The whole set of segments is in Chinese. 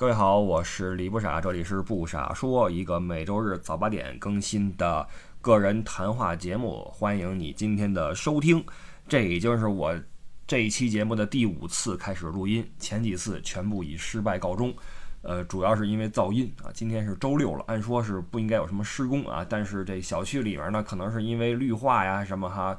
各位好，我是李不傻，这里是不傻说，一个每周日早八点更新的个人谈话节目，欢迎你今天的收听。这已经是我这一期节目的第五次开始录音，前几次全部以失败告终。呃，主要是因为噪音啊。今天是周六了，按说是不应该有什么施工啊，但是这小区里面呢，可能是因为绿化呀什么哈，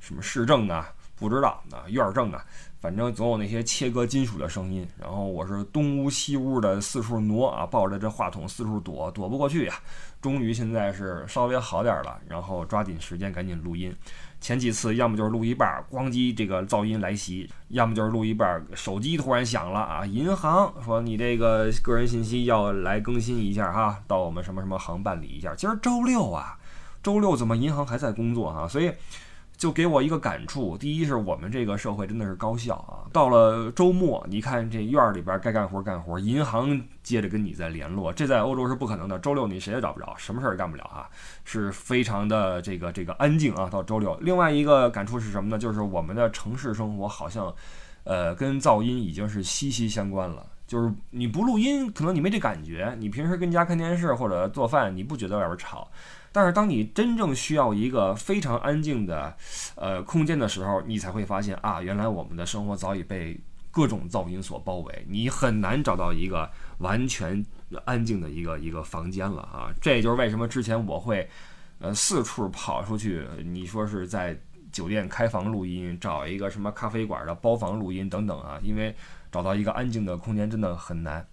什么市政啊，不知道啊，院儿政啊。反正总有那些切割金属的声音，然后我是东屋西屋的四处挪啊，抱着这话筒四处躲，躲不过去呀。终于现在是稍微好点了，然后抓紧时间赶紧录音。前几次要么就是录一半，咣叽这个噪音来袭；要么就是录一半，手机突然响了啊，银行说你这个个人信息要来更新一下哈，到我们什么什么行办理一下。今儿周六啊，周六怎么银行还在工作哈？所以。就给我一个感触，第一是我们这个社会真的是高效啊。到了周末，你看这院儿里边该干活干活，银行接着跟你在联络，这在欧洲是不可能的。周六你谁也找不着，什么事儿也干不了啊，是非常的这个这个安静啊。到周六，另外一个感触是什么呢？就是我们的城市生活好像，呃，跟噪音已经是息息相关了。就是你不录音，可能你没这感觉。你平时跟家看电视或者做饭，你不觉得外边吵。但是当你真正需要一个非常安静的，呃空间的时候，你才会发现啊，原来我们的生活早已被各种噪音所包围，你很难找到一个完全安静的一个一个房间了啊！这也就是为什么之前我会，呃四处跑出去，你说是在酒店开房录音，找一个什么咖啡馆的包房录音等等啊，因为找到一个安静的空间真的很难。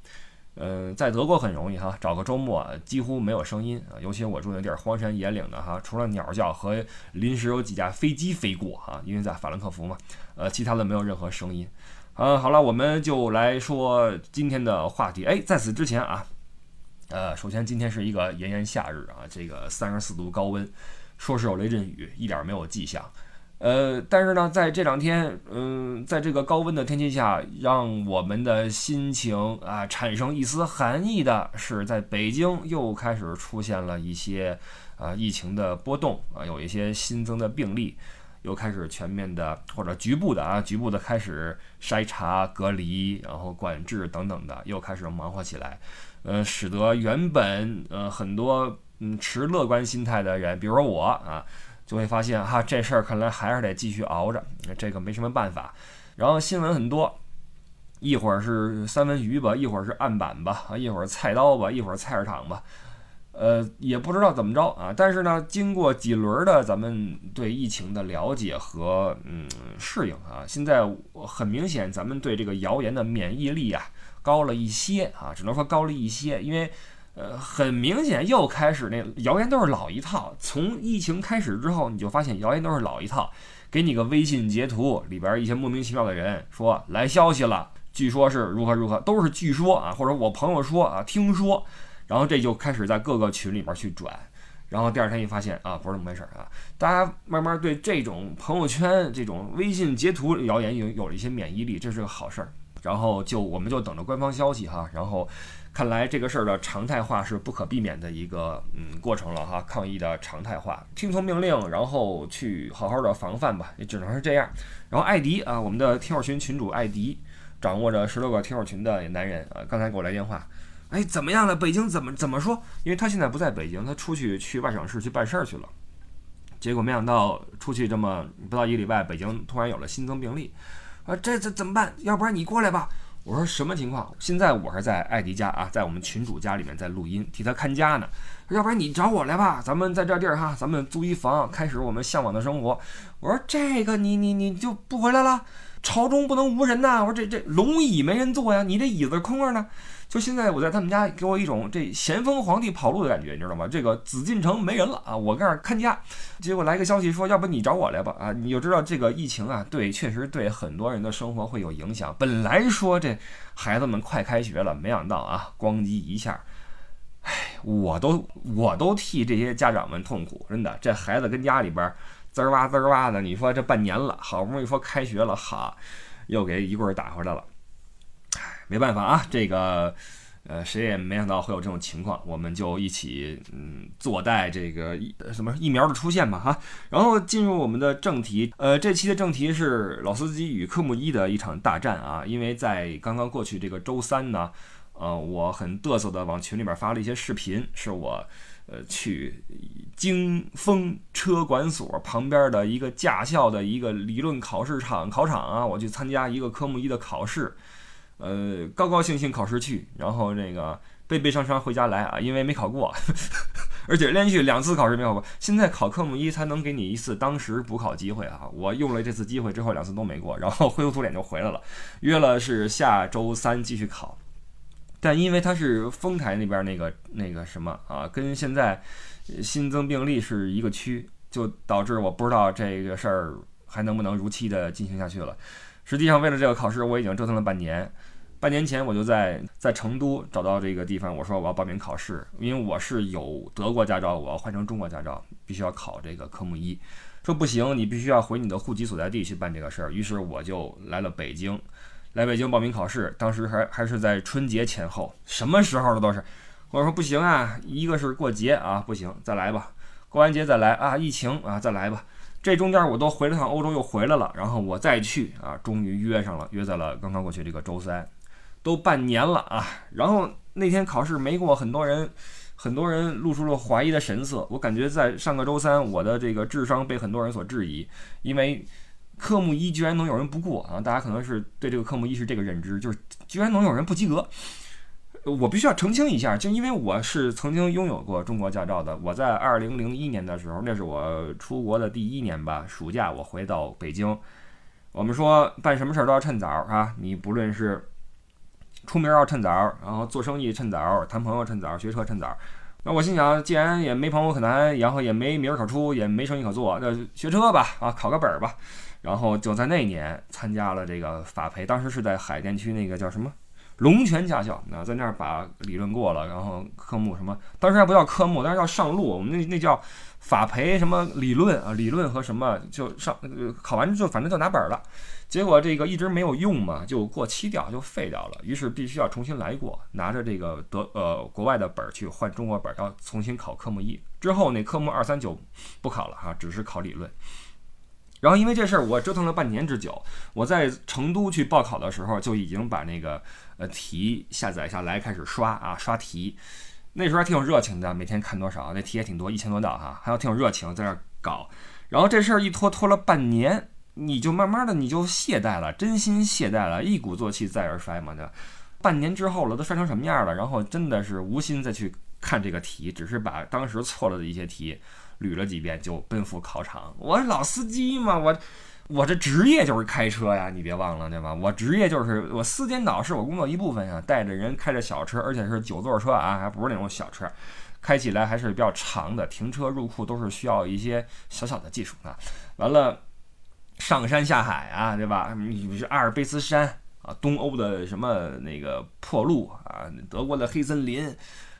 嗯，在德国很容易哈，找个周末几乎没有声音啊，尤其我住那地儿荒山野岭的哈，除了鸟叫和临时有几架飞机飞过哈，因为在法兰克福嘛，呃，其他的没有任何声音。嗯，好了，我们就来说今天的话题。哎，在此之前啊，呃，首先今天是一个炎炎夏日啊，这个三十四度高温，说是有雷阵雨，一点没有迹象。呃，但是呢，在这两天，嗯，在这个高温的天气下，让我们的心情啊产生一丝寒意的是，在北京又开始出现了一些啊疫情的波动啊，有一些新增的病例，又开始全面的或者局部的啊局部的开始筛查、隔离，然后管制等等的，又开始忙活起来，呃，使得原本呃很多嗯持乐观心态的人，比如说我啊。就会发现哈，这事儿看来还是得继续熬着，这个没什么办法。然后新闻很多，一会儿是三文鱼吧，一会儿是案板吧，一会儿菜刀吧，一会儿菜市场吧，呃，也不知道怎么着啊。但是呢，经过几轮的咱们对疫情的了解和嗯适应啊，现在很明显，咱们对这个谣言的免疫力啊高了一些啊，只能说高了一些，因为。呃，很明显又开始那谣言都是老一套。从疫情开始之后，你就发现谣言都是老一套，给你个微信截图，里边一些莫名其妙的人说来消息了，据说是如何如何，都是据说啊，或者我朋友说啊，听说，然后这就开始在各个群里边去转，然后第二天一发现啊，不是那么回事啊，大家慢慢对这种朋友圈这种微信截图谣言有有了一些免疫力，这是个好事儿。然后就我们就等着官方消息哈，然后。看来这个事儿的常态化是不可避免的一个嗯过程了哈，抗疫的常态化，听从命令，然后去好好的防范吧，也只能是这样。然后艾迪啊，我们的听友群群主艾迪，掌握着十六个听友群的男人啊，刚才给我来电话，哎，怎么样了？北京怎么怎么说？因为他现在不在北京，他出去去外省市去办事儿去了。结果没想到出去这么不到一个礼拜，北京突然有了新增病例，啊，这这怎么办？要不然你过来吧。我说什么情况？现在我是在艾迪家啊，在我们群主家里面在录音，替他看家呢。要不然你找我来吧，咱们在这地儿哈，咱们租一房，开始我们向往的生活。我说这个你你你就不回来了？朝中不能无人呐！我说这这龙椅没人坐呀，你这椅子空着呢。就现在我在他们家，给我一种这咸丰皇帝跑路的感觉，你知道吗？这个紫禁城没人了啊，我在这儿看家。结果来个消息说，要不你找我来吧？啊，你就知道这个疫情啊，对，确实对很多人的生活会有影响。本来说这孩子们快开学了，没想到啊，咣叽一下，哎，我都我都替这些家长们痛苦，真的，这孩子跟家里边滋儿哇滋儿哇的，你说这半年了，好不容易说开学了，哈，又给一棍儿打回来了。没办法啊，这个，呃，谁也没想到会有这种情况，我们就一起，嗯，坐待这个疫什么疫苗的出现吧，哈。然后进入我们的正题，呃，这期的正题是老司机与科目一的一场大战啊，因为在刚刚过去这个周三呢，呃，我很嘚瑟的往群里边发了一些视频，是我呃去京风车管所旁边的一个驾校的一个理论考试场考场啊，我去参加一个科目一的考试，呃，高高兴兴考试去，然后那个。悲悲伤伤回家来啊，因为没考过，而且连续两次考试没考过。现在考科目一才能给你一次当时补考机会啊！我用了这次机会之后，两次都没过，然后灰头土脸就回来了。约了是下周三继续考，但因为它是丰台那边那个那个什么啊，跟现在新增病例是一个区，就导致我不知道这个事儿还能不能如期的进行下去了。实际上，为了这个考试，我已经折腾了半年。半年前我就在在成都找到这个地方，我说我要报名考试，因为我是有德国驾照，我要换成中国驾照，必须要考这个科目一。说不行，你必须要回你的户籍所在地去办这个事儿。于是我就来了北京，来北京报名考试。当时还还是在春节前后，什么时候的都是。我说不行啊，一个是过节啊，不行，再来吧。过完节再来啊，疫情啊，再来吧。这中间我都回了趟欧洲，又回来了，然后我再去啊，终于约上了，约在了刚刚过去这个周三。都半年了啊，然后那天考试没过，很多人，很多人露出了怀疑的神色。我感觉在上个周三，我的这个智商被很多人所质疑，因为科目一居然能有人不过啊！大家可能是对这个科目一是这个认知，就是居然能有人不及格。我必须要澄清一下，就因为我是曾经拥有过中国驾照的，我在二零零一年的时候，那是我出国的第一年吧，暑假我回到北京。我们说办什么事儿都要趁早啊，你不论是。出名要趁早，然后做生意趁早，谈朋友趁早，学车趁早。那我心想，既然也没朋友可谈，然后也没名儿可出，也没生意可做，那学车吧，啊，考个本儿吧。然后就在那年参加了这个法培，当时是在海淀区那个叫什么龙泉驾校，那在那儿把理论过了，然后科目什么，当时还不叫科目，当时叫上路，我们那那叫法培什么理论啊，理论和什么就上考完就反正就拿本了。结果这个一直没有用嘛，就过期掉，就废掉了。于是必须要重新来过，拿着这个德呃国外的本儿去换中国本儿，要重新考科目一。之后那科目二三九不考了哈，只是考理论。然后因为这事儿，我折腾了半年之久。我在成都去报考的时候，就已经把那个呃题下载下来，开始刷啊刷题。那时候还挺有热情的，每天看多少，那题也挺多，一千多道哈，还有挺有热情在那搞。然后这事儿一拖拖了半年。你就慢慢的你就懈怠了，真心懈怠了，一鼓作气再而衰嘛对吧。半年之后了，都衰成什么样了？然后真的是无心再去看这个题，只是把当时错了的一些题捋了几遍，就奔赴考场。我老司机嘛，我我这职业就是开车呀，你别忘了对吧？我职业就是我司监导是我工作一部分呀，带着人开着小车，而且是九座车啊，还不是那种小车，开起来还是比较长的，停车入库都是需要一些小小的技术啊。完了。上山下海啊，对吧？你是阿尔卑斯山啊，东欧的什么那个破路啊，德国的黑森林，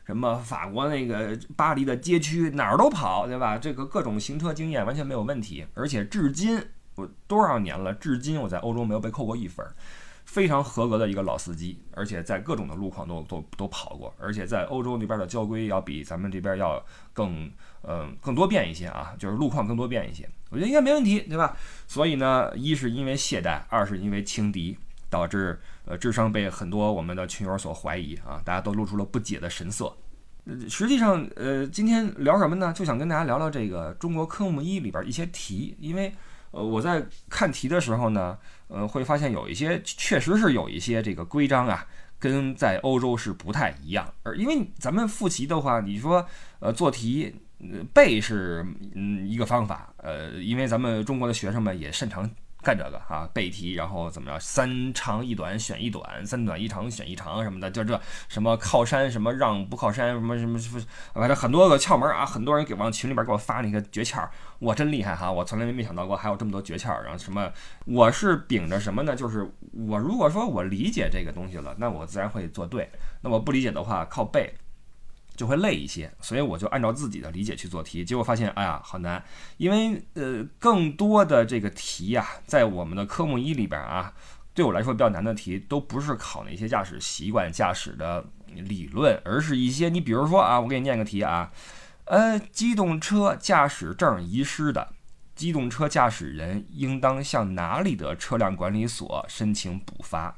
什么法国那个巴黎的街区，哪儿都跑，对吧？这个各种行车经验完全没有问题，而且至今我多少年了，至今我在欧洲没有被扣过一分。非常合格的一个老司机，而且在各种的路况都都都跑过，而且在欧洲那边的交规要比咱们这边要更呃更多变一些啊，就是路况更多变一些，我觉得应该没问题，对吧？所以呢，一是因为懈怠，二是因为轻敌，导致呃智商被很多我们的群友所怀疑啊，大家都露出了不解的神色。实际上，呃，今天聊什么呢？就想跟大家聊聊这个中国科目一里边一些题，因为。呃，我在看题的时候呢，呃，会发现有一些确实是有一些这个规章啊，跟在欧洲是不太一样。而因为咱们复习的话，你说呃做题背是嗯一个方法，呃，因为咱们中国的学生们也擅长。干这个啊，背题，然后怎么着，三长一短选一短，三短一长选一长什么的，就这什么靠山什么让不靠山什么什么什么，反正很多个窍门啊，很多人给往群里边给我发那个诀窍，我真厉害哈，我从来没想到过还有这么多诀窍。然后什么，我是秉着什么呢？就是我如果说我理解这个东西了，那我自然会做对；那我不理解的话，靠背。就会累一些，所以我就按照自己的理解去做题，结果发现，哎呀，好难，因为呃，更多的这个题呀，在我们的科目一里边啊，对我来说比较难的题，都不是考那些驾驶习惯、驾驶的理论，而是一些你比如说啊，我给你念个题啊，呃，机动车驾驶证遗失的，机动车驾驶人应当向哪里的车辆管理所申请补发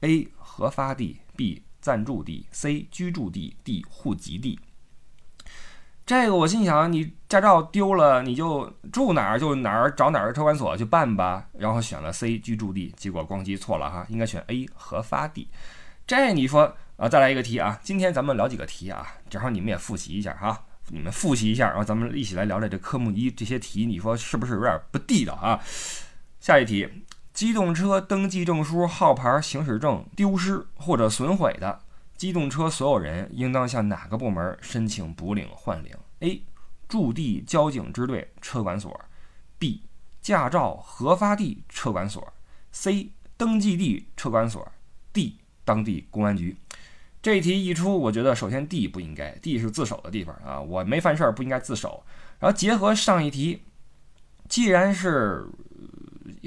？A. 核发地，B. 暂住地；C 居住地；D 户籍地。这个我心想，你驾照丢了，你就住哪儿就哪儿找哪儿车管所去办吧。然后选了 C 居住地，结果咣叽错了哈，应该选 A 核发地。这你说啊，再来一个题啊，今天咱们聊几个题啊，正好你们也复习一下哈，你们复习一下，然后咱们一起来聊聊这科目一这些题，你说是不是有点不地道啊？下一题，机动车登记证书、号牌、行驶证丢失或者损毁的。机动车所有人应当向哪个部门申请补领换领？A. 驻地交警支队车管所；B. 驾照核发地车管所；C. 登记地车管所；D. 当地公安局。这题一出，我觉得首先 D 不应该，D 是自首的地方啊，我没犯事儿不应该自首。然后结合上一题，既然是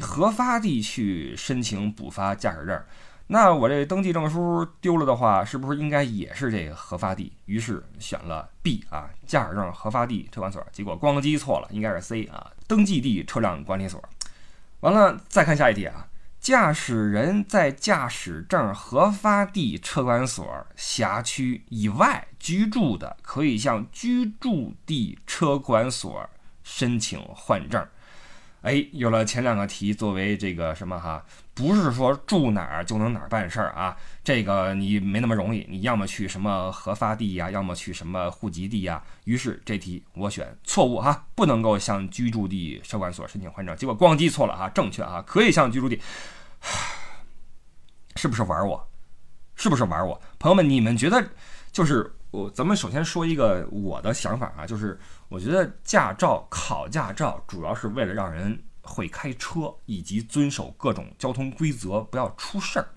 核发地去申请补发驾驶证。那我这登记证书丢了的话，是不是应该也是这个核发地？于是选了 B 啊，驾驶证核发地车管所。结果咣叽错了，应该是 C 啊，登记地车辆管理所。完了，再看下一题啊，驾驶人在驾驶证核发地车管所辖区以外居住的，可以向居住地车管所申请换证。哎，有了前两个题作为这个什么哈，不是说住哪儿就能哪儿办事儿啊，这个你没那么容易，你要么去什么核发地呀，要么去什么户籍地呀。于是这题我选错误哈，不能够向居住地车管所申请换证。结果咣叽错了哈，正确啊，可以向居住地，是不是玩我？是不是玩我？朋友们，你们觉得就是我？咱们首先说一个我的想法啊，就是。我觉得驾照考驾照主要是为了让人会开车，以及遵守各种交通规则，不要出事儿。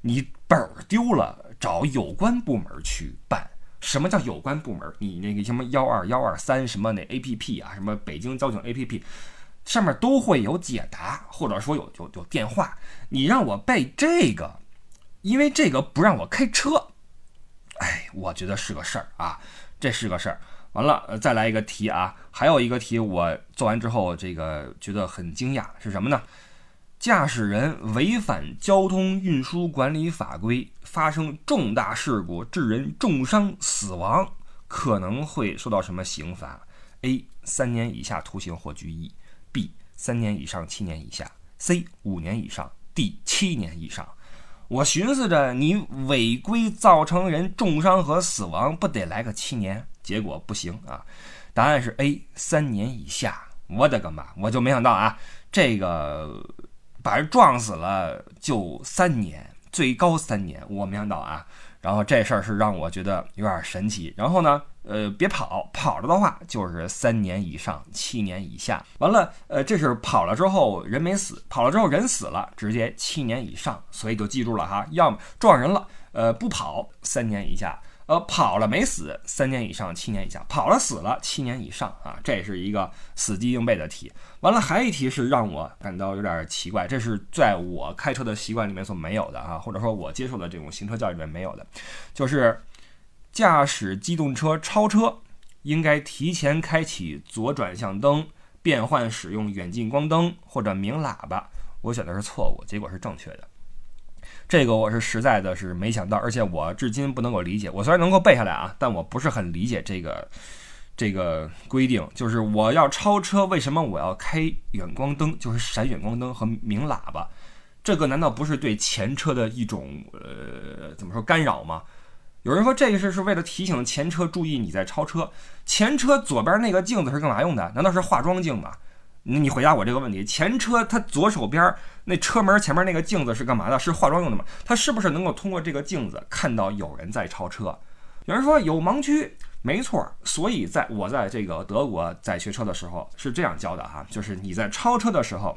你本儿丢了，找有关部门去办。什么叫有关部门？你那个什么幺二幺二三什么那 A P P 啊，什么北京交警 A P P，上面都会有解答，或者说有有有电话。你让我背这个，因为这个不让我开车。哎，我觉得是个事儿啊，这是个事儿。完了，呃，再来一个题啊！还有一个题，我做完之后，这个觉得很惊讶，是什么呢？驾驶人违反交通运输管理法规，发生重大事故，致人重伤死亡，可能会受到什么刑罚？A. 三年以下徒刑或拘役；B. 三年以上七年以下；C. 五年以上；D. 七年以上。我寻思着，你违规造成人重伤和死亡，不得来个七年？结果不行啊，答案是 A，三年以下。我的个妈！我就没想到啊，这个把人撞死了就三年，最高三年。我没想到啊，然后这事儿是让我觉得有点神奇。然后呢，呃，别跑，跑了的话就是三年以上，七年以下。完了，呃，这是跑了之后人没死，跑了之后人死了，直接七年以上。所以就记住了哈，要么撞人了，呃，不跑，三年以下。呃，跑了没死，三年以上，七年以下；跑了死了，七年以上啊！这是一个死记硬背的题。完了，还一题是让我感到有点奇怪，这是在我开车的习惯里面所没有的啊，或者说我接受的这种行车教育里面没有的，就是驾驶机动车超车应该提前开启左转向灯，变换使用远近光灯或者鸣喇叭。我选的是错误，结果是正确的。这个我是实在的是没想到，而且我至今不能够理解。我虽然能够背下来啊，但我不是很理解这个这个规定。就是我要超车，为什么我要开远光灯，就是闪远光灯和鸣喇叭？这个难道不是对前车的一种呃怎么说干扰吗？有人说这个是是为了提醒前车注意你在超车。前车左边那个镜子是干嘛用的？难道是化妆镜吗？你回答我这个问题，前车它左手边那车门前面那个镜子是干嘛的？是化妆用的吗？它是不是能够通过这个镜子看到有人在超车？有人说有盲区，没错。所以在我在这个德国在学车的时候是这样教的哈，就是你在超车的时候，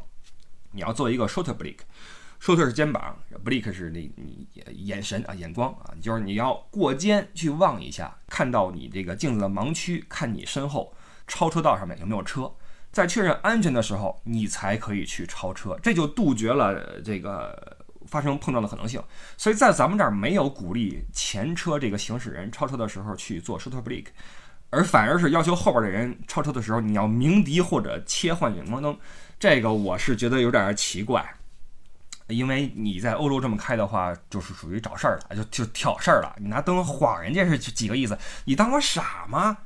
你要做一个 shoulder blick，shoulder 是肩膀，blick 是你你眼神啊眼光啊，就是你要过肩去望一下，看到你这个镜子的盲区，看你身后超车道上面有没有车。在确认安全的时候，你才可以去超车，这就杜绝了这个发生碰撞的可能性。所以在咱们这儿没有鼓励前车这个行驶人超车的时候去做 shoulder brake，而反而是要求后边的人超车的时候你要鸣笛或者切换远光灯。这个我是觉得有点奇怪。因为你在欧洲这么开的话，就是属于找事儿了，就就挑事儿了。你拿灯晃人家是几个意思？你当我傻吗？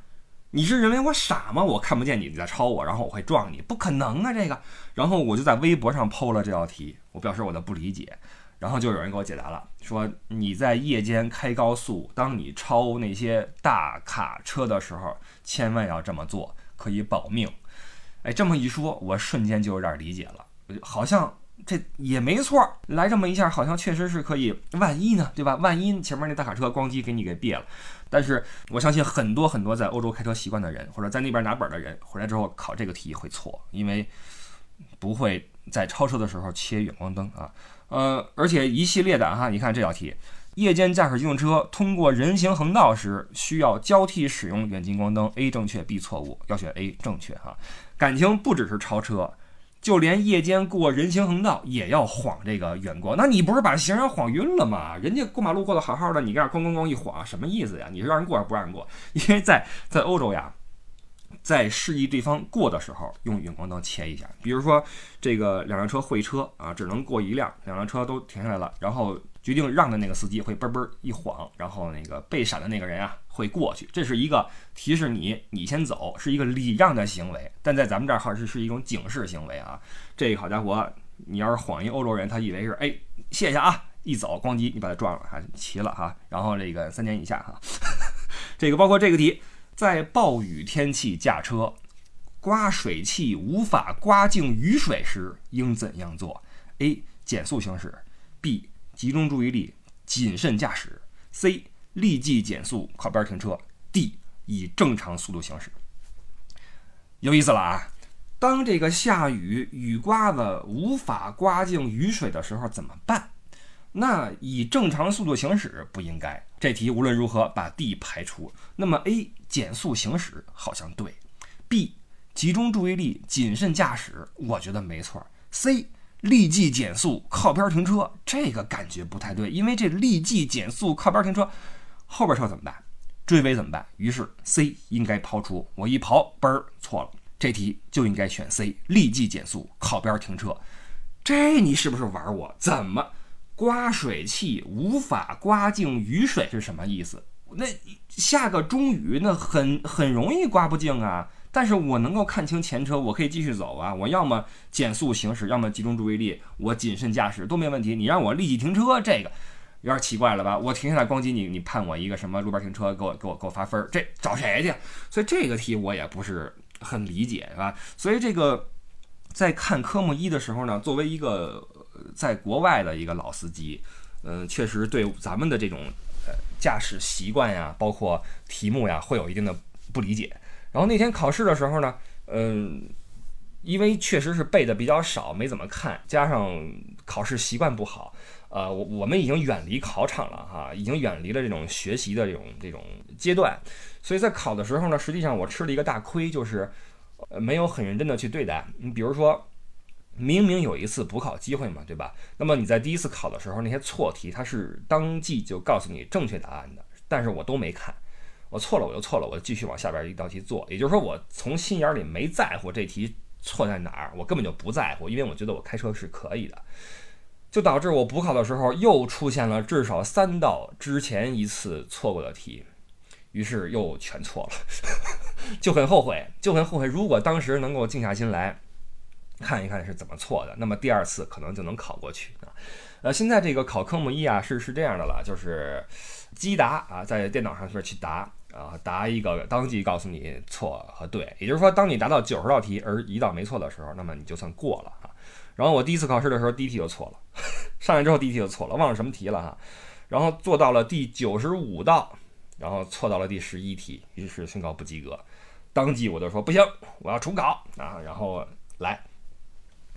你是认为我傻吗？我看不见你你在超我，然后我会撞你？不可能啊，这个。然后我就在微博上 PO 了这道题，我表示我的不理解。然后就有人给我解答了，说你在夜间开高速，当你超那些大卡车的时候，千万要这么做，可以保命。哎，这么一说，我瞬间就有点理解了，好像这也没错。来这么一下，好像确实是可以。万一呢，对吧？万一前面那大卡车咣叽给你给别了。但是我相信很多很多在欧洲开车习惯的人，或者在那边拿本的人，回来之后考这个题会错，因为不会在超车的时候切远光灯啊。呃，而且一系列的哈，你看这道题，夜间驾驶机动车通过人行横道时需要交替使用远近光灯，A 正确，B 错误，要选 A 正确哈。感情不只是超车，就连夜间过人行横道也要晃这个远光，那你不是把行人晃晕了吗？人家过马路过得好好的，你这样咣咣咣一晃，什么意思呀？你是让人过还是不让人过？因为在在欧洲呀。在示意对方过的时候，用远光灯切一下。比如说，这个两辆车会车啊，只能过一辆，两辆车都停下来了，然后决定让的那个司机会嘣嘣一晃，然后那个被闪的那个人啊会过去。这是一个提示你，你先走，是一个礼让的行为。但在咱们这儿哈是是一种警示行为啊。这好家伙，你要是晃一欧洲人，他以为是哎谢谢啊，一走咣叽你把他撞了，还齐了哈。然后这个三年以下哈，这个包括这个题。在暴雨天气驾车，刮水器无法刮净雨水时，应怎样做？A. 减速行驶；B. 集中注意力，谨慎驾驶；C. 立即减速靠边停车；D. 以正常速度行驶。有意思了啊！当这个下雨，雨刮子无法刮净雨水的时候，怎么办？那以正常速度行驶不应该。这题无论如何把 D 排除。那么 A 减速行驶好像对，B 集中注意力谨慎驾驶，我觉得没错。C 立即减速靠边停车，这个感觉不太对，因为这立即减速靠边停车，后边车怎么办？追尾怎么办？于是 C 应该抛出。我一刨，嘣儿错了。这题就应该选 C 立即减速靠边停车。这你是不是玩我？怎么？刮水器无法刮净雨水是什么意思？那下个中雨，那很很容易刮不净啊。但是我能够看清前车，我可以继续走啊。我要么减速行驶，要么集中注意力，我谨慎驾驶都没问题。你让我立即停车，这个有点奇怪了吧？我停下来咣叽，你你判我一个什么路边停车，给我给我给我发分儿，这找谁去？所以这个题我也不是很理解，是吧？所以这个在看科目一的时候呢，作为一个。在国外的一个老司机，嗯，确实对咱们的这种呃驾驶习惯呀，包括题目呀，会有一定的不理解。然后那天考试的时候呢，嗯，因为确实是背的比较少，没怎么看，加上考试习惯不好，呃，我我们已经远离考场了哈，已经远离了这种学习的这种这种阶段，所以在考的时候呢，实际上我吃了一个大亏，就是呃没有很认真的去对待。你比如说。明明有一次补考机会嘛，对吧？那么你在第一次考的时候，那些错题它是当即就告诉你正确答案的，但是我都没看，我错了我就错了，我继续往下边一道题做。也就是说，我从心眼里没在乎这题错在哪儿，我根本就不在乎，因为我觉得我开车是可以的，就导致我补考的时候又出现了至少三道之前一次错过的题，于是又全错了，就很后悔，就很后悔。如果当时能够静下心来。看一看是怎么错的，那么第二次可能就能考过去啊。呃，现在这个考科目一啊，是是这样的了，就是机答啊，在电脑上边去答啊，答一个当即告诉你错和对。也就是说，当你答到九十道题而一道没错的时候，那么你就算过了。然后我第一次考试的时候，第一题就错了，上来之后第一题就错了，忘了什么题了哈。然后做到了第九十五道，然后错到了第十一题，于是宣告不及格。当即我就说不行，我要重考啊，然后来。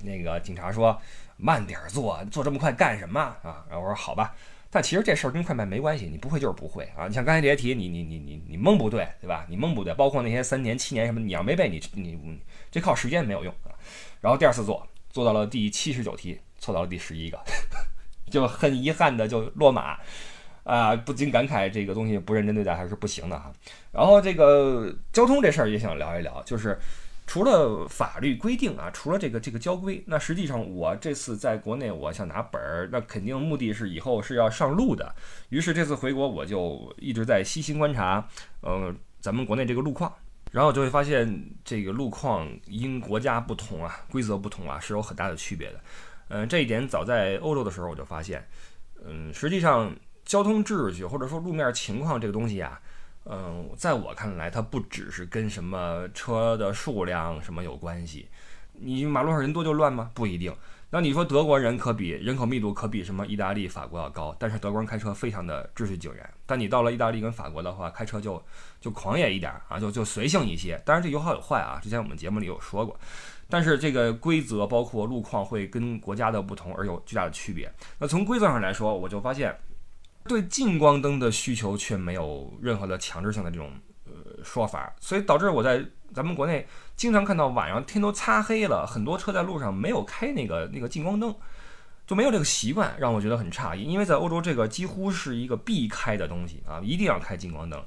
那个警察说：“慢点做，做这么快干什么啊？”然后我说：“好吧。”但其实这事儿跟快慢没关系，你不会就是不会啊。你像刚才这些题，你你你你你蒙不对，对吧？你蒙不对，包括那些三年、七年什么，你要没背，你你这靠时间没有用啊。然后第二次做，做到了第七十九题，错到了第十一个，就很遗憾的就落马啊！不禁感慨这个东西不认真对待还是不行的哈。然后这个交通这事儿也想聊一聊，就是。除了法律规定啊，除了这个这个交规，那实际上我这次在国内我想拿本儿，那肯定目的是以后是要上路的。于是这次回国我就一直在细心观察，呃，咱们国内这个路况，然后就会发现这个路况因国家不同啊，规则不同啊，是有很大的区别的。嗯，这一点早在欧洲的时候我就发现，嗯，实际上交通秩序或者说路面情况这个东西啊。嗯，在我看来，它不只是跟什么车的数量什么有关系。你马路上人多就乱吗？不一定。那你说德国人可比人口密度可比什么意大利、法国要高，但是德国人开车非常的秩序井然。但你到了意大利跟法国的话，开车就就狂野一点啊，就就随性一些。当然这有好有坏啊，之前我们节目里有说过。但是这个规则包括路况会跟国家的不同而有巨大的区别。那从规则上来说，我就发现。对近光灯的需求却没有任何的强制性的这种说法，所以导致我在咱们国内经常看到晚上天都擦黑了，很多车在路上没有开那个那个近光灯，就没有这个习惯，让我觉得很诧异。因为在欧洲这个几乎是一个必开的东西啊，一定要开近光灯。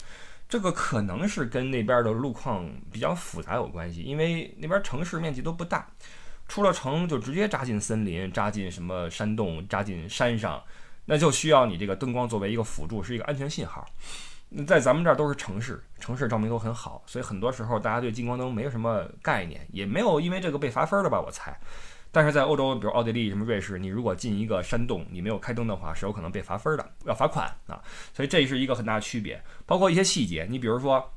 这个可能是跟那边的路况比较复杂有关系，因为那边城市面积都不大，出了城就直接扎进森林，扎进什么山洞，扎进山上。那就需要你这个灯光作为一个辅助，是一个安全信号。在咱们这儿都是城市，城市照明都很好，所以很多时候大家对近光灯没有什么概念，也没有因为这个被罚分的吧？我猜。但是在欧洲，比如奥地利、什么瑞士，你如果进一个山洞，你没有开灯的话，是有可能被罚分的，要罚款啊。所以这是一个很大的区别。包括一些细节，你比如说，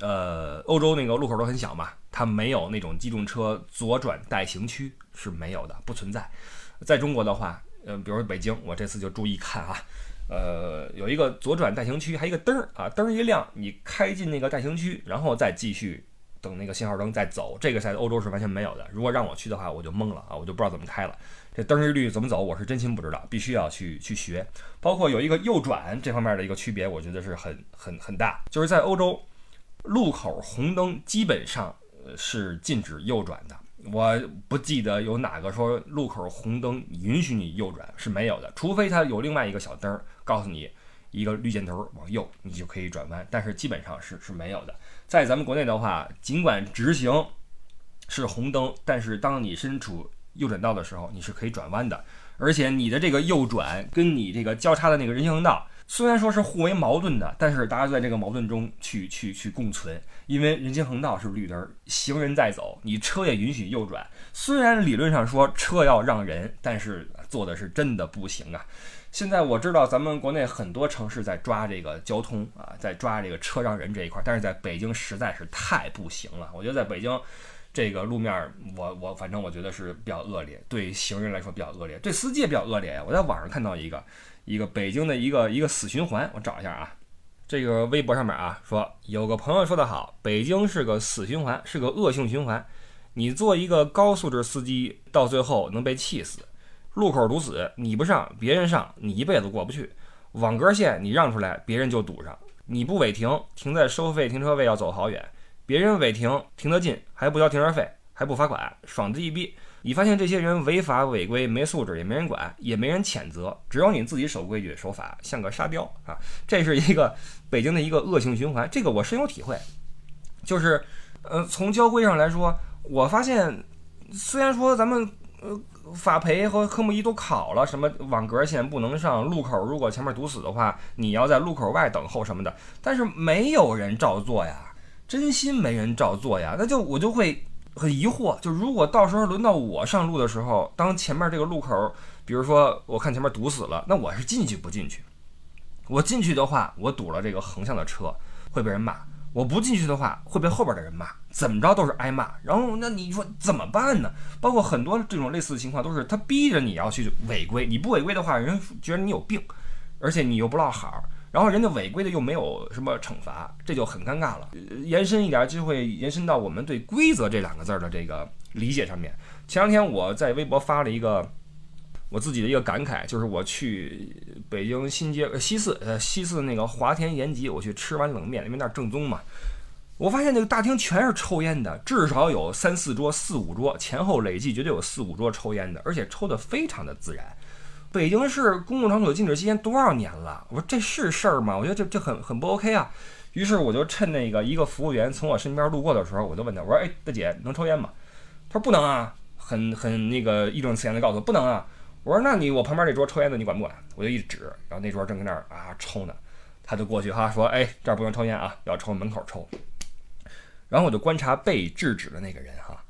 呃，欧洲那个路口都很小嘛，它没有那种机动车左转带行区是没有的，不存在。在中国的话。嗯，比如北京，我这次就注意看啊，呃，有一个左转待行区，还有一个灯儿啊，灯儿一亮，你开进那个待行区，然后再继续等那个信号灯再走，这个在欧洲是完全没有的。如果让我去的话，我就懵了啊，我就不知道怎么开了。这灯一绿怎么走，我是真心不知道，必须要去去学。包括有一个右转这方面的一个区别，我觉得是很很很大，就是在欧洲，路口红灯基本上是禁止右转的。我不记得有哪个说路口红灯允许你右转是没有的，除非它有另外一个小灯儿告诉你一个绿箭头往右，你就可以转弯。但是基本上是是没有的。在咱们国内的话，尽管直行是红灯，但是当你身处右转道的时候，你是可以转弯的。而且你的这个右转跟你这个交叉的那个人行横道。虽然说是互为矛盾的，但是大家在这个矛盾中去去去共存。因为人行横道是绿灯，行人在走，你车也允许右转。虽然理论上说车要让人，但是做的是真的不行啊。现在我知道咱们国内很多城市在抓这个交通啊，在抓这个车让人这一块，但是在北京实在是太不行了。我觉得在北京这个路面，我我反正我觉得是比较恶劣，对行人来说比较恶劣，对司机也比较恶劣呀。我在网上看到一个。一个北京的一个一个死循环，我找一下啊，这个微博上面啊说有个朋友说的好，北京是个死循环，是个恶性循环。你做一个高素质司机，到最后能被气死。路口堵死，你不上，别人上，你一辈子过不去。网格线你让出来，别人就堵上。你不违停，停在收费停车位要走好远。别人违停，停得近，还不交停车费，还不罚款，爽的一逼。你发现这些人违法违规没素质，也没人管，也没人谴责，只有你自己守规矩守法，像个沙雕啊！这是一个北京的一个恶性循环，这个我深有体会。就是，呃，从交规上来说，我发现虽然说咱们呃法培和科目一都考了，什么网格线不能上，路口如果前面堵死的话，你要在路口外等候什么的，但是没有人照做呀，真心没人照做呀，那就我就会。很疑惑，就如果到时候轮到我上路的时候，当前面这个路口，比如说我看前面堵死了，那我是进去不进去？我进去的话，我堵了这个横向的车，会被人骂；我不进去的话，会被后边的人骂。怎么着都是挨骂。然后那你说怎么办呢？包括很多这种类似的情况，都是他逼着你要去违规，你不违规的话，人觉得你有病，而且你又不落好。然后人家违规的又没有什么惩罚，这就很尴尬了。延伸一点就会延伸到我们对“规则”这两个字儿的这个理解上面。前两天我在微博发了一个我自己的一个感慨，就是我去北京新街西四呃西四那个华田延吉，我去吃碗冷面，因为那儿正宗嘛。我发现那个大厅全是抽烟的，至少有三四桌、四五桌，前后累计绝对有四五桌抽烟的，而且抽的非常的自然。北京市公共场所禁止吸烟多少年了？我说这是事儿吗？我觉得这这很很不 OK 啊！于是我就趁那个一个服务员从我身边路过的时候，我就问他，我说：“哎，大姐，能抽烟吗？”他说：“不能啊。”很很那个义正辞严的告诉我：“不能啊。”我说：“那你我旁边这桌抽烟的你管不管？”我就一指，然后那桌正跟那儿啊抽呢，他就过去哈说：“哎，这儿不能抽烟啊，要抽门口抽。”然后我就观察被制止的那个人哈，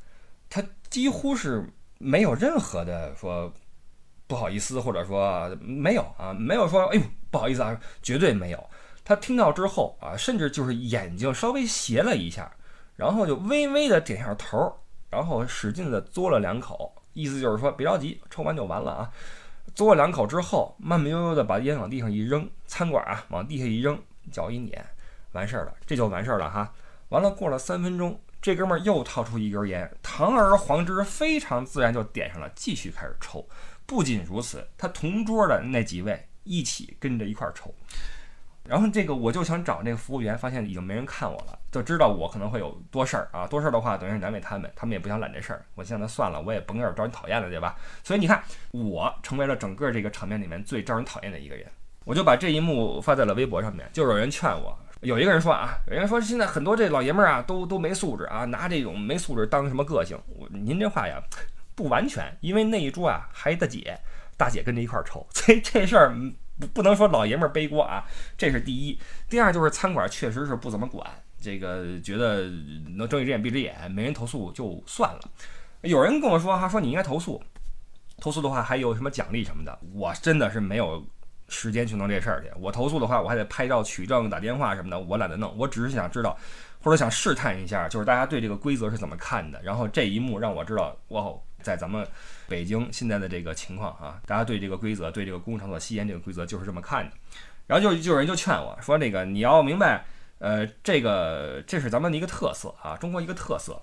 他几乎是没有任何的说不好意思，或者说没有啊，没有说哎呦不好意思啊，绝对没有。他听到之后啊，甚至就是眼睛稍微斜了一下，然后就微微的点下头，然后使劲的嘬了两口，意思就是说别着急，抽完就完了啊。嘬了两口之后，慢慢悠悠的把烟往地上一扔，餐馆啊往地下一扔，脚一碾，完事儿了，这就完事儿了哈。完了，过了三分钟，这哥们儿又掏出一根烟，堂而皇之，非常自然就点上了，继续开始抽。不仅如此，他同桌的那几位一起跟着一块儿抽。然后这个我就想找那个服务员，发现已经没人看我了，就知道我可能会有多事儿啊，多事儿的话等于是难为他们，他们也不想揽这事儿。我现在算了，我也甭在这儿招人讨厌了，对吧？所以你看，我成为了整个这个场面里面最招人讨厌的一个人。我就把这一幕发在了微博上面，就有人劝我。有一个人说啊，有人说现在很多这老爷们儿啊，都都没素质啊，拿这种没素质当什么个性？我您这话呀，不完全，因为那一桌啊还大姐，大姐跟着一块儿抽，所以这事儿不不能说老爷们儿背锅啊，这是第一。第二就是餐馆确实是不怎么管，这个觉得能睁一只眼闭一只眼，没人投诉就算了。有人跟我说哈，说你应该投诉，投诉的话还有什么奖励什么的，我真的是没有。时间去弄这事儿去，我投诉的话，我还得拍照取证、打电话什么的，我懒得弄。我只是想知道，或者想试探一下，就是大家对这个规则是怎么看的。然后这一幕让我知道，哇，在咱们北京现在的这个情况啊，大家对这个规则、对这个公共场所吸烟这个规则就是这么看的。然后就就有人就劝我说，那个你要明白，呃，这个这是咱们的一个特色啊，中国一个特色，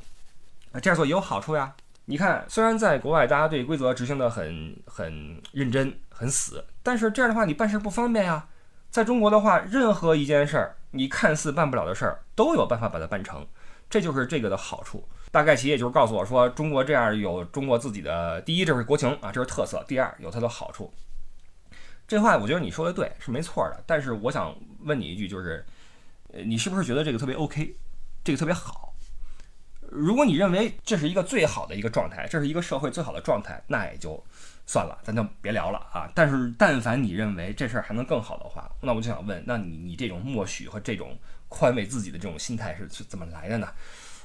啊这样做也有好处呀。你看，虽然在国外大家对规则执行的很很认真、很死，但是这样的话你办事不方便呀。在中国的话，任何一件事儿，你看似办不了的事儿，都有办法把它办成，这就是这个的好处。大概其也就是告诉我说，中国这样有中国自己的第一，这是国情啊，这是特色；第二，有它的好处。这话我觉得你说的对，是没错的。但是我想问你一句，就是，呃，你是不是觉得这个特别 OK，这个特别好？如果你认为这是一个最好的一个状态，这是一个社会最好的状态，那也就算了，咱就别聊了啊。但是，但凡你认为这事儿还能更好的话，那我就想问，那你你这种默许和这种宽慰自己的这种心态是是怎么来的呢？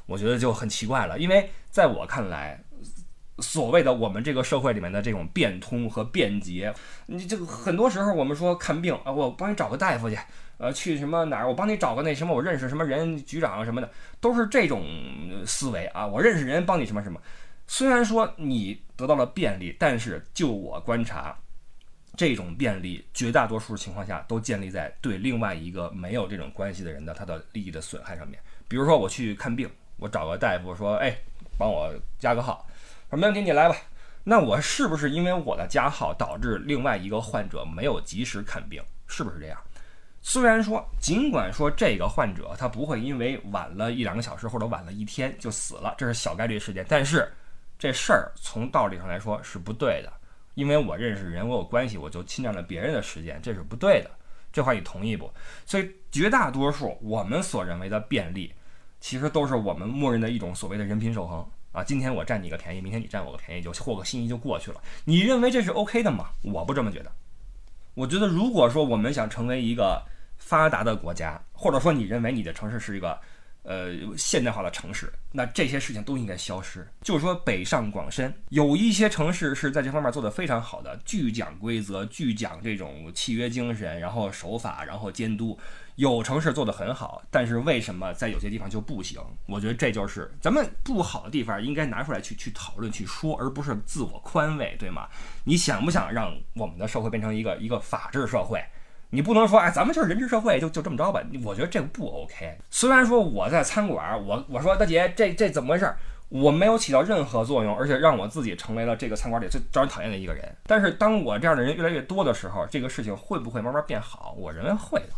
我觉得就很奇怪了，因为在我看来。所谓的我们这个社会里面的这种变通和便捷，你这个很多时候我们说看病啊，我帮你找个大夫去，呃，去什么哪儿，我帮你找个那什么，我认识什么人，局长什么的，都是这种思维啊。我认识人帮你什么什么，虽然说你得到了便利，但是就我观察，这种便利绝大多数情况下都建立在对另外一个没有这种关系的人的他的利益的损害上面。比如说我去看病，我找个大夫说，哎，帮我加个号。说没问题，你来吧。那我是不是因为我的加号导致另外一个患者没有及时看病？是不是这样？虽然说，尽管说这个患者他不会因为晚了一两个小时或者晚了一天就死了，这是小概率事件，但是这事儿从道理上来说是不对的。因为我认识人，我有关系，我就侵占了别人的时间，这是不对的。这话你同意不？所以绝大多数我们所认为的便利，其实都是我们默认的一种所谓的人品守恒。啊，今天我占你个便宜，明天你占我个便宜，就获个心仪就过去了。你认为这是 OK 的吗？我不这么觉得。我觉得，如果说我们想成为一个发达的国家，或者说你认为你的城市是一个。呃，现代化的城市，那这些事情都应该消失。就是说，北上广深有一些城市是在这方面做得非常好的，巨讲规则，巨讲这种契约精神，然后守法，然后监督。有城市做得很好，但是为什么在有些地方就不行？我觉得这就是咱们不好的地方，应该拿出来去去讨论、去说，而不是自我宽慰，对吗？你想不想让我们的社会变成一个一个法治社会？你不能说哎，咱们就是人治社会，就就这么着吧？我觉得这不 OK。虽然说我在餐馆，我我说大姐，这这怎么回事？我没有起到任何作用，而且让我自己成为了这个餐馆里最招人讨厌的一个人。但是当我这样的人越来越多的时候，这个事情会不会慢慢变好？我认为会的，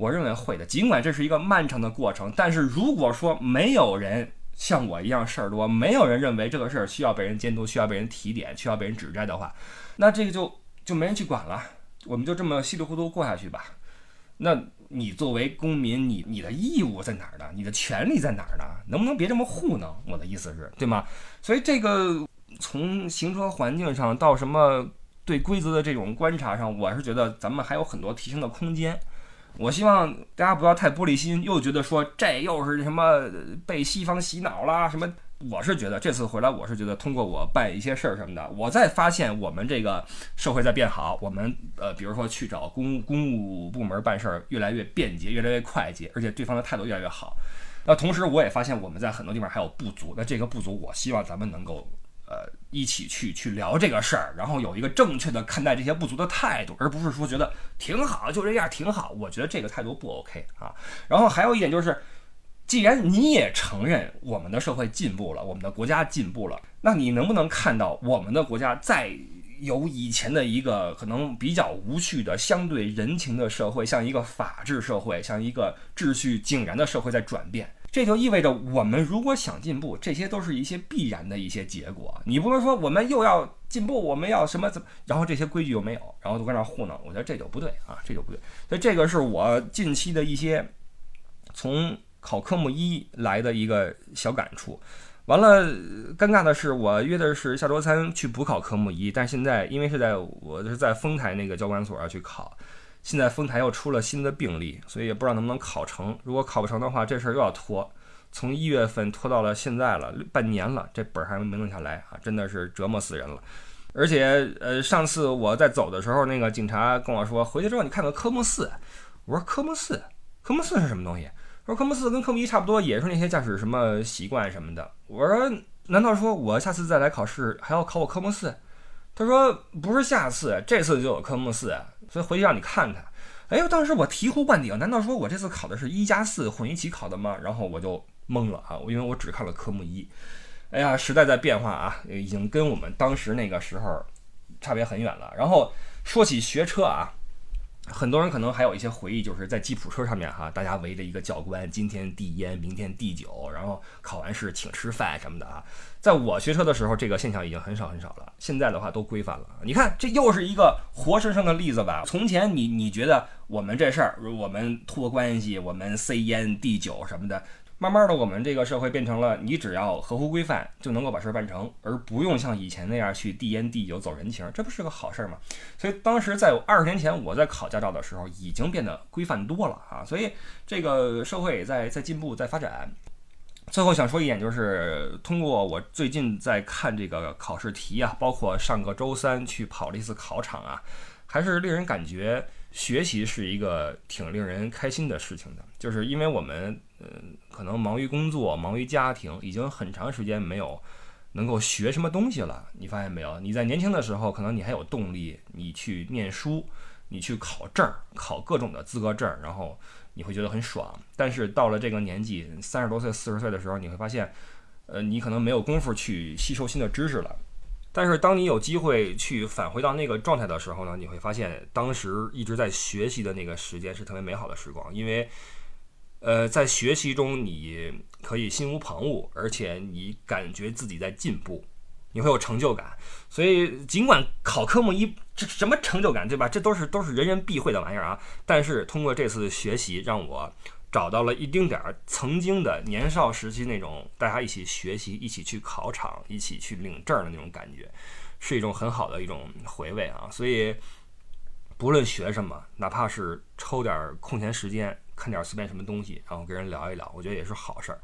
我认为会的。尽管这是一个漫长的过程，但是如果说没有人像我一样事儿多，没有人认为这个事儿需要被人监督、需要被人提点、需要被人指摘的话，那这个就就没人去管了。我们就这么稀里糊涂过下去吧，那你作为公民，你你的义务在哪儿呢？你的权利在哪儿呢？能不能别这么糊弄？我的意思是，对吗？所以这个从行车环境上到什么对规则的这种观察上，我是觉得咱们还有很多提升的空间。我希望大家不要太玻璃心，又觉得说这又是什么被西方洗脑啦什么。我是觉得这次回来，我是觉得通过我办一些事儿什么的，我在发现我们这个社会在变好。我们呃，比如说去找公公务部门办事儿，越来越便捷，越来越快捷，而且对方的态度越来越好。那同时，我也发现我们在很多地方还有不足。那这个不足，我希望咱们能够呃一起去去聊这个事儿，然后有一个正确的看待这些不足的态度，而不是说觉得挺好就这样挺好。我觉得这个态度不 OK 啊。然后还有一点就是。既然你也承认我们的社会进步了，我们的国家进步了，那你能不能看到我们的国家在由以前的一个可能比较无序的相对人情的社会，像一个法治社会，像一个秩序井然的社会在转变？这就意味着我们如果想进步，这些都是一些必然的一些结果。你不能说我们又要进步，我们要什么怎么，然后这些规矩又没有，然后都搁那糊弄，我觉得这就不对啊，这就不对。所以这个是我近期的一些从。考科目一来的一个小感触，完了，尴尬的是我约的是下周三去补考科目一，但现在因为是在我是在丰台那个教管所要去考，现在丰台又出了新的病例，所以也不知道能不能考成。如果考不成的话，这事儿又要拖，从一月份拖到了现在了，半年了，这本还没弄下来啊，真的是折磨死人了。而且，呃，上次我在走的时候，那个警察跟我说，回去之后你看看科目四，我说科目四，科目四是什么东西？说科目四跟科目一差不多，也是那些驾驶什么习惯什么的。我说，难道说我下次再来考试还要考我科目四？他说不是下次，这次就有科目四，所以回去让你看看。哎呦，当时我醍醐灌顶，难道说我这次考的是一加四混一起考的吗？然后我就懵了啊，因为我只看了科目一。哎呀，时代在变化啊，已经跟我们当时那个时候差别很远了。然后说起学车啊。很多人可能还有一些回忆，就是在吉普车上面哈，大家围着一个教官，今天递烟，明天递酒，然后考完试请吃饭什么的啊。在我学车的时候，这个现象已经很少很少了。现在的话都规范了。你看，这又是一个活生生的例子吧？从前你你觉得我们这事儿，我们托关系，我们塞烟递酒什么的。慢慢的，我们这个社会变成了，你只要合乎规范，就能够把事儿办成，而不用像以前那样去递烟递酒走人情，这不是个好事儿吗？所以当时在二十年前我在考驾照的时候，已经变得规范多了啊！所以这个社会也在在进步，在发展。最后想说一点，就是通过我最近在看这个考试题啊，包括上个周三去跑了一次考场啊，还是令人感觉学习是一个挺令人开心的事情的，就是因为我们。嗯，可能忙于工作，忙于家庭，已经很长时间没有能够学什么东西了。你发现没有？你在年轻的时候，可能你还有动力，你去念书，你去考证，考各种的资格证，然后你会觉得很爽。但是到了这个年纪，三十多岁、四十岁的时候，你会发现，呃，你可能没有功夫去吸收新的知识了。但是当你有机会去返回到那个状态的时候呢，你会发现，当时一直在学习的那个时间是特别美好的时光，因为。呃，在学习中你可以心无旁骛，而且你感觉自己在进步，你会有成就感。所以尽管考科目一这什么成就感，对吧？这都是都是人人必会的玩意儿啊。但是通过这次学习，让我找到了一丁点儿曾经的年少时期那种大家一起学习、一起去考场、一起去领证的那种感觉，是一种很好的一种回味啊。所以不论学什么，哪怕是抽点空闲时间。看点随便什么东西，然后跟人聊一聊，我觉得也是好事儿。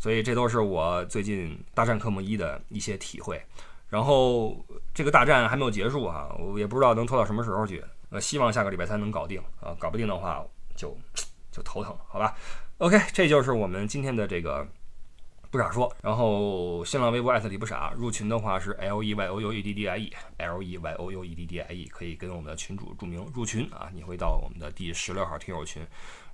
所以这都是我最近大战科目一的一些体会。然后这个大战还没有结束啊，我也不知道能拖到什么时候去。呃，希望下个礼拜三能搞定啊，搞不定的话就 就头疼，好吧？OK，这就是我们今天的这个。不傻说，然后新浪微博艾特李不傻，入群的话是 L E Y O U E D D I E，L E Y O U E D D I E，可以跟我们的群主注明入群啊，你会到我们的第十六号听友群，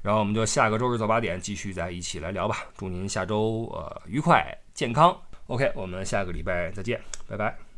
然后我们就下个周日早八点继续再一起来聊吧，祝您下周呃愉快健康，OK，我们下个礼拜再见，拜拜。